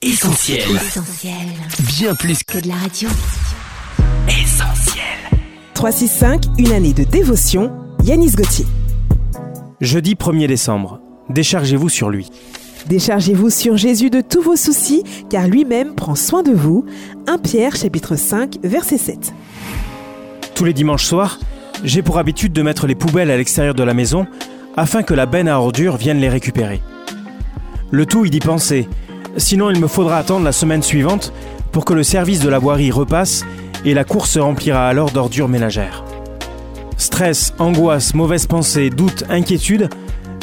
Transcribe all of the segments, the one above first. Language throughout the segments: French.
Essentiel. Essentiel. Bien plus Que de la radio. qu'essentiel. 365, une année de dévotion, Yanis Gauthier. Jeudi 1er décembre. Déchargez-vous sur lui. Déchargez-vous sur Jésus de tous vos soucis, car lui-même prend soin de vous. 1 Pierre chapitre 5, verset 7. Tous les dimanches soirs, j'ai pour habitude de mettre les poubelles à l'extérieur de la maison afin que la benne à ordures vienne les récupérer. Le tout y d'y penser, sinon il me faudra attendre la semaine suivante pour que le service de la voirie repasse et la course se remplira alors d'ordures ménagères. Stress, angoisse, mauvaises pensées, doutes, inquiétudes,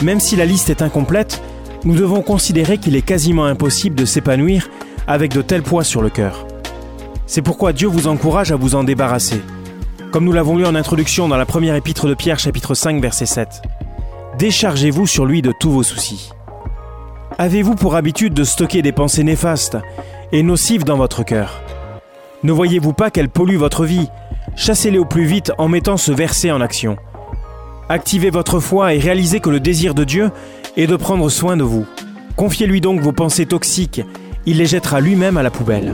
même si la liste est incomplète, nous devons considérer qu'il est quasiment impossible de s'épanouir avec de tels poids sur le cœur. C'est pourquoi Dieu vous encourage à vous en débarrasser. Comme nous l'avons lu en introduction dans la première épître de Pierre chapitre 5 verset 7. Déchargez-vous sur lui de tous vos soucis. Avez-vous pour habitude de stocker des pensées néfastes et nocives dans votre cœur? Ne voyez-vous pas qu'elles polluent votre vie? Chassez-les au plus vite en mettant ce verset en action. Activez votre foi et réalisez que le désir de Dieu est de prendre soin de vous. Confiez-lui donc vos pensées toxiques, il les jettera lui-même à la poubelle.